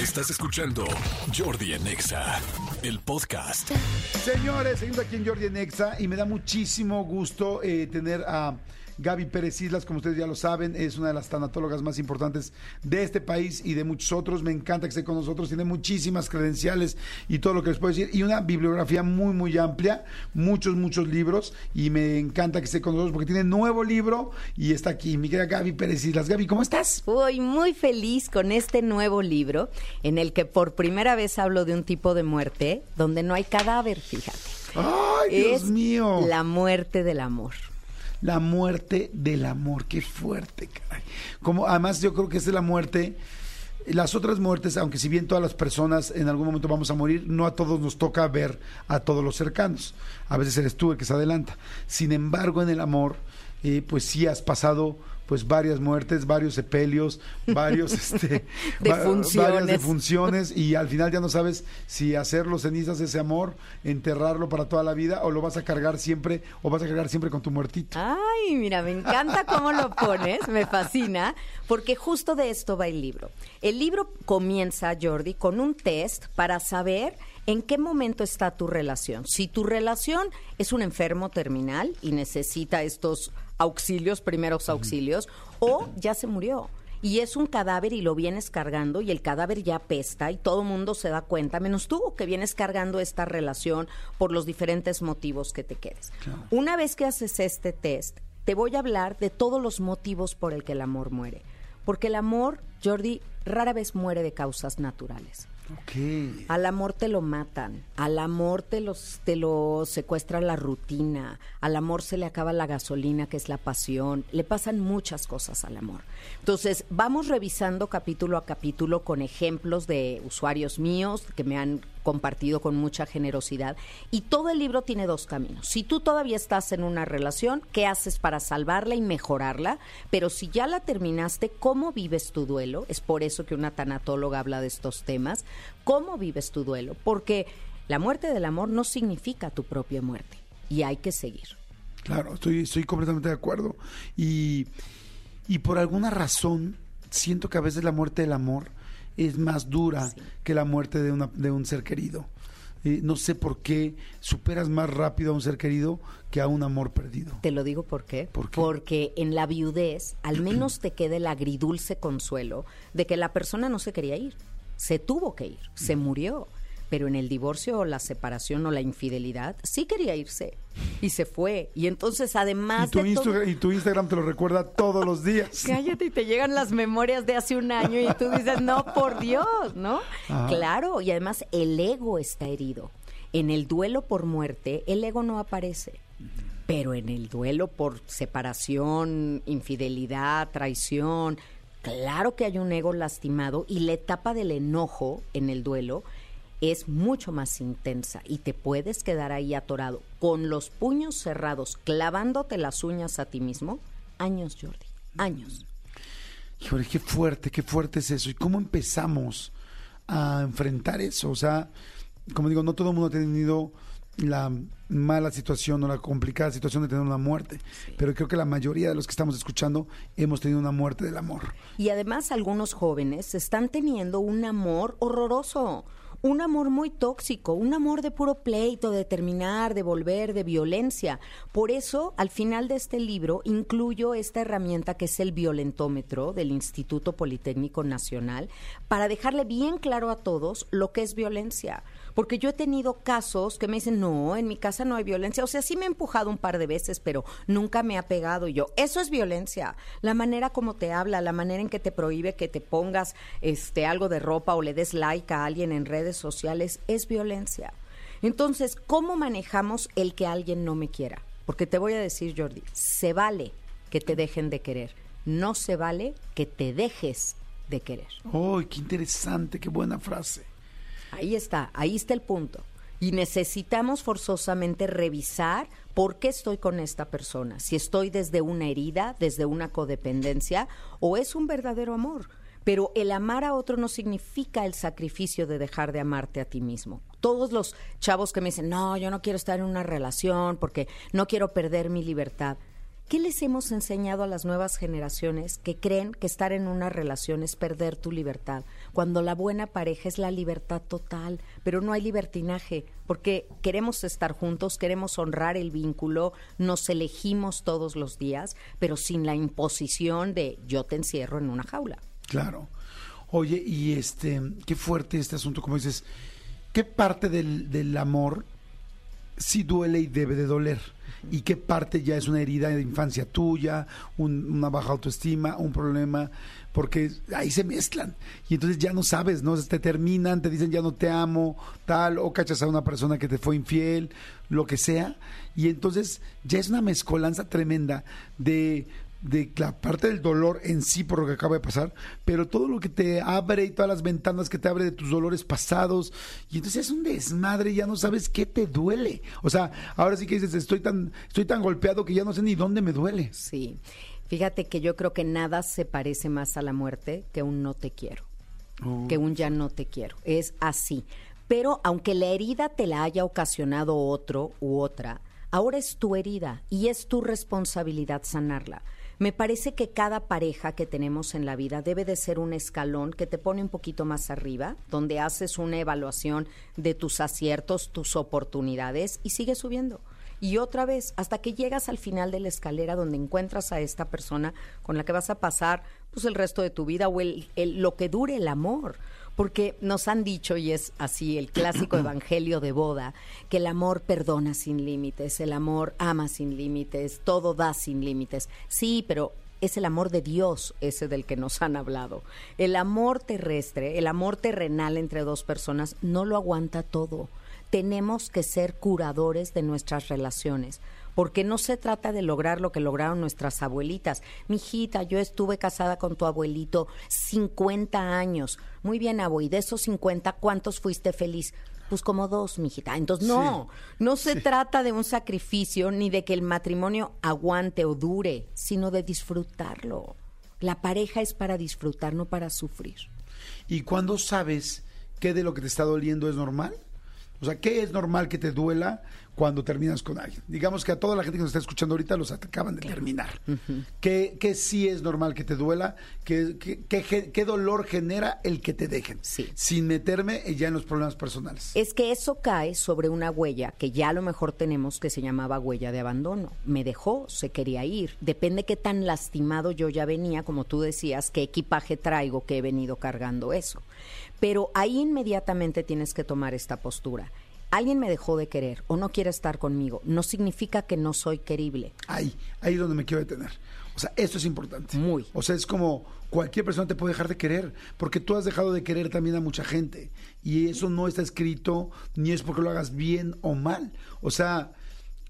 Estás escuchando Jordi en Exa, el podcast. Señores, seguimos aquí en Jordi en Exa y me da muchísimo gusto eh, tener a Gaby Pérez Islas, como ustedes ya lo saben, es una de las tanatólogas más importantes de este país y de muchos otros. Me encanta que esté con nosotros, tiene muchísimas credenciales y todo lo que les puedo decir y una bibliografía muy, muy amplia, muchos, muchos libros y me encanta que esté con nosotros porque tiene nuevo libro y está aquí, mi querida Gaby Pérez Islas. Gaby, ¿cómo estás? Voy muy feliz con este nuevo libro en el que por primera vez hablo de un tipo de muerte donde no hay cadáver, fíjate. ¡Ay, Dios es mío! La muerte del amor. La muerte del amor, qué fuerte, caray. Como, además, yo creo que es la muerte. Las otras muertes, aunque si bien todas las personas en algún momento vamos a morir, no a todos nos toca ver a todos los cercanos. A veces eres tú el que se adelanta. Sin embargo, en el amor, eh, pues sí has pasado pues varias muertes, varios sepelios, varios este, Defunciones. varias defunciones y al final ya no sabes si hacerlo cenizas ese amor, enterrarlo para toda la vida o lo vas a cargar siempre o vas a cargar siempre con tu muertito. Ay, mira, me encanta cómo lo pones, me fascina, porque justo de esto va el libro. El libro comienza, Jordi, con un test para saber en qué momento está tu relación. Si tu relación es un enfermo terminal y necesita estos auxilios, primeros auxilios, o ya se murió. Y es un cadáver y lo vienes cargando y el cadáver ya apesta y todo el mundo se da cuenta, menos tú que vienes cargando esta relación por los diferentes motivos que te quedes. Una vez que haces este test, te voy a hablar de todos los motivos por el que el amor muere. Porque el amor, Jordi, rara vez muere de causas naturales. Ok. Al amor te lo matan, al amor te, los, te lo secuestra la rutina, al amor se le acaba la gasolina, que es la pasión, le pasan muchas cosas al amor. Entonces, vamos revisando capítulo a capítulo con ejemplos de usuarios míos que me han compartido con mucha generosidad. Y todo el libro tiene dos caminos. Si tú todavía estás en una relación, ¿qué haces para salvarla y mejorarla? Pero si ya la terminaste, ¿cómo vives tu duelo? Es por eso que una tanatóloga habla de estos temas. ¿Cómo vives tu duelo? Porque la muerte del amor no significa tu propia muerte. Y hay que seguir. Claro, estoy, completamente de acuerdo. Y por alguna razón, siento que a veces la muerte del amor es más dura que la muerte de, una, de un ser querido. Eh, no sé por qué superas más rápido a un ser querido que a un amor perdido. Te lo digo por qué. ¿Por qué? Porque en la viudez al menos te queda el agridulce consuelo de que la persona no se quería ir. Se tuvo que ir, se murió. Pero en el divorcio o la separación o la infidelidad sí quería irse y se fue. Y entonces Y además tu, de todo- Insta- y tu Instagram te lo recuerda todos los días. Cállate y te llegan las memorias de hace un año y tú dices, no, por Dios, ¿no? Ajá. Claro, y además el ego está herido. En el duelo por muerte, el ego no aparece. Pero en el duelo por separación, infidelidad, traición, claro que hay un ego lastimado y la etapa del enojo en el duelo es mucho más intensa y te puedes quedar ahí atorado con los puños cerrados, clavándote las uñas a ti mismo. Años, Jordi, años. Híjole, qué fuerte, qué fuerte es eso. ¿Y cómo empezamos a enfrentar eso? O sea, como digo, no todo el mundo ha tenido la mala situación o la complicada situación de tener una muerte, pero creo que la mayoría de los que estamos escuchando hemos tenido una muerte del amor. Y además algunos jóvenes están teniendo un amor horroroso, un amor muy tóxico, un amor de puro pleito, de terminar, de volver, de violencia. Por eso, al final de este libro, incluyo esta herramienta que es el violentómetro del Instituto Politécnico Nacional, para dejarle bien claro a todos lo que es violencia. Porque yo he tenido casos que me dicen, no, en mi casa no hay violencia. O sea, sí me he empujado un par de veces, pero nunca me ha pegado. Y yo, eso es violencia. La manera como te habla, la manera en que te prohíbe que te pongas este, algo de ropa o le des like a alguien en redes sociales, es violencia. Entonces, ¿cómo manejamos el que alguien no me quiera? Porque te voy a decir, Jordi, se vale que te dejen de querer. No se vale que te dejes de querer. ¡Ay, qué interesante, qué buena frase! Ahí está, ahí está el punto. Y necesitamos forzosamente revisar ¿Por qué estoy con esta persona? Si estoy desde una herida, desde una codependencia, o es un verdadero amor. Pero el amar a otro no significa el sacrificio de dejar de amarte a ti mismo. Todos los chavos que me dicen, no, yo no quiero estar en una relación porque no quiero perder mi libertad. ¿Qué les hemos enseñado a las nuevas generaciones que creen que estar en una relación es perder tu libertad? Cuando la buena pareja es la libertad total, pero no hay libertinaje, porque queremos estar juntos, queremos honrar el vínculo, nos elegimos todos los días, pero sin la imposición de yo te encierro en una jaula. Claro. Oye, y este, qué fuerte este asunto, como dices, ¿qué parte del, del amor sí duele y debe de doler? ¿Y qué parte ya es una herida de infancia tuya, un- una baja autoestima, un problema? Porque ahí se mezclan. Y entonces ya no sabes, ¿no? Te terminan, te dicen ya no te amo, tal, o cachas a una persona que te fue infiel, lo que sea. Y entonces ya es una mezcolanza tremenda de de la parte del dolor en sí por lo que acaba de pasar, pero todo lo que te abre y todas las ventanas que te abre de tus dolores pasados, y entonces es un desmadre, ya no sabes qué te duele. O sea, ahora sí que dices, estoy tan, estoy tan golpeado que ya no sé ni dónde me duele. Sí. Fíjate que yo creo que nada se parece más a la muerte que un no te quiero, que un ya no te quiero. Es así. Pero aunque la herida te la haya ocasionado otro u otra, ahora es tu herida y es tu responsabilidad sanarla. Me parece que cada pareja que tenemos en la vida debe de ser un escalón que te pone un poquito más arriba, donde haces una evaluación de tus aciertos, tus oportunidades y sigues subiendo. Y otra vez, hasta que llegas al final de la escalera donde encuentras a esta persona con la que vas a pasar pues el resto de tu vida o el, el- lo que dure el amor. Porque nos han dicho, y es así el clásico evangelio de boda, que el amor perdona sin límites, el amor ama sin límites, todo da sin límites. Sí, pero es el amor de Dios ese del que nos han hablado. El amor terrestre, el amor terrenal entre dos personas, no lo aguanta todo. Tenemos que ser curadores de nuestras relaciones. Porque no se trata de lograr lo que lograron nuestras abuelitas. Mijita, yo estuve casada con tu abuelito 50 años. Muy bien, abue, y de esos 50, ¿cuántos fuiste feliz? Pues como dos, mijita. Entonces, no, no se trata de un sacrificio ni de que el matrimonio aguante o dure, sino de disfrutarlo. La pareja es para disfrutar, no para sufrir. ¿Y cuándo sabes qué de lo que te está doliendo es normal? O sea, ¿qué es normal que te duela cuando terminas con alguien? Digamos que a toda la gente que nos está escuchando ahorita los acaban de terminar. ¿Qué, qué sí es normal que te duela? ¿Qué, qué, qué ge- qué dolor genera el que te dejen? Sí. Sin meterme ya en los problemas personales. Es que eso cae sobre una huella que ya a lo mejor tenemos que se llamaba huella de abandono. Me dejó, se quería ir. Depende qué tan lastimado yo ya venía, como tú decías, qué equipaje traigo que he venido cargando eso. Pero ahí inmediatamente tienes que tomar esta postura. Alguien me dejó de querer o no quiere estar conmigo. No significa que no soy querible. Ahí, ahí es donde me quiero detener. O sea, esto es importante. Muy. O sea, es como cualquier persona te puede dejar de querer, porque tú has dejado de querer también a mucha gente. Y eso no está escrito, ni es porque lo hagas bien o mal. O sea,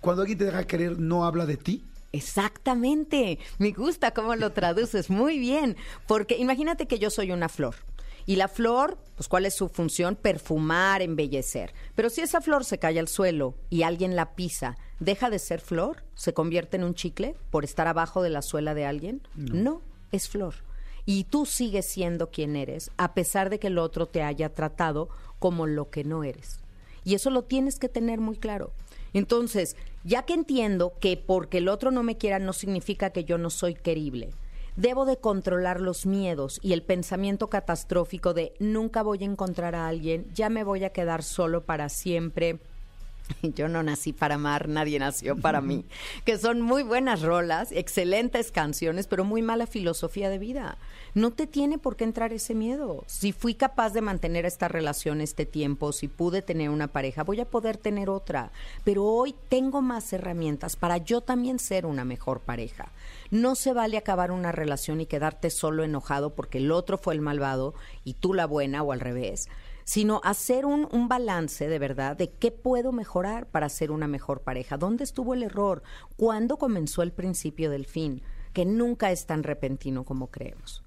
cuando alguien te deja de querer, no habla de ti. Exactamente. Me gusta cómo lo traduces. Muy bien. Porque imagínate que yo soy una flor. Y la flor, pues ¿cuál es su función? Perfumar, embellecer. Pero si esa flor se cae al suelo y alguien la pisa, ¿deja de ser flor? ¿Se convierte en un chicle por estar abajo de la suela de alguien? No, es flor. Y tú sigues siendo quien eres, a pesar de que el otro te haya tratado como lo que no eres. Y eso lo tienes que tener muy claro. Entonces, ya que entiendo que porque el otro no me quiera no significa que yo no soy querible, debo de controlar los miedos y el pensamiento catastrófico de nunca voy a encontrar a alguien, ya me voy a quedar solo para siempre. Yo no nací para amar, nadie nació para mí. Que son muy buenas rolas, excelentes canciones, pero muy mala filosofía de vida. No te tiene por qué entrar ese miedo. Si fui capaz de mantener esta relación este tiempo, si pude tener una pareja, voy a poder tener otra. Pero hoy tengo más herramientas para yo también ser una mejor pareja. No se vale acabar una relación y quedarte solo enojado porque el otro fue el malvado y tú la buena o al revés sino hacer un, un, balance de verdad de qué puedo mejorar para ser una mejor pareja. ¿Dónde estuvo el error? ¿Cuándo comenzó el principio del fin? Que nunca es tan repentino como creemos.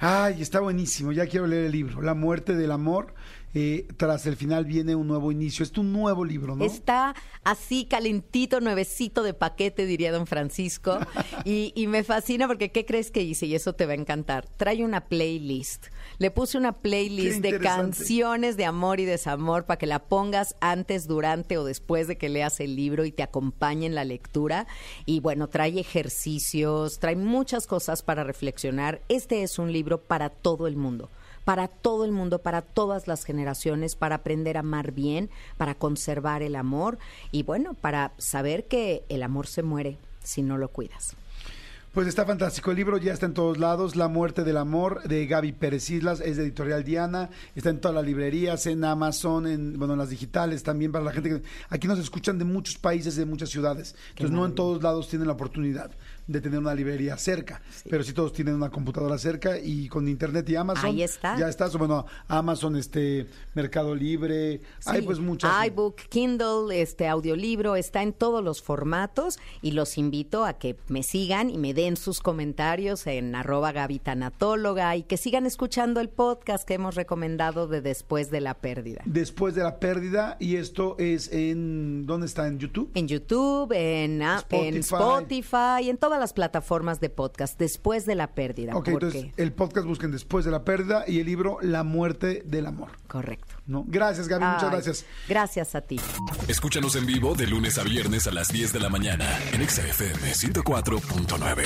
Ay, está buenísimo. Ya quiero leer el libro. La muerte del amor eh, tras el final viene un nuevo inicio. Es tu nuevo libro, ¿no? Está así calentito, nuevecito de paquete, diría don Francisco. y, y me fascina porque ¿qué crees que hice? Y eso te va a encantar. Trae una playlist. Le puse una playlist de canciones de amor y desamor para que la pongas antes, durante o después de que leas el libro y te acompañe en la lectura. Y bueno, trae ejercicios, trae muchas cosas para reflexionar. Este es un libro para todo el mundo para todo el mundo, para todas las generaciones, para aprender a amar bien, para conservar el amor y bueno, para saber que el amor se muere si no lo cuidas. Pues está fantástico. El libro ya está en todos lados. La muerte del amor de Gaby Pérez Islas es de Editorial Diana. Está en todas las librerías, en Amazon, en bueno, en las digitales también para la gente que aquí nos escuchan de muchos países, de muchas ciudades. Entonces no en todos lados tienen la oportunidad de tener una librería cerca, pero sí todos tienen una computadora cerca y con internet y Amazon. Ahí está. Ya está. Bueno, Amazon, este Mercado Libre, hay pues muchas. iBook, Kindle, este audiolibro, está en todos los formatos y los invito a que me sigan y me den sus comentarios en arroba Gaby Tanatóloga y que sigan escuchando el podcast que hemos recomendado de Después de la Pérdida. Después de la pérdida y esto es en ¿dónde está? En YouTube. En YouTube, en, ah, en. Spotify, en todas las plataformas de podcast, Después de la Pérdida. Ok, porque- entonces el podcast busquen después de la pérdida y el libro La muerte del amor. Correcto. ¿no? Gracias, Gaby, muchas gracias. Gracias a ti. Escúchanos en vivo de lunes a viernes a las 10 de la mañana en Exa FM 104.9.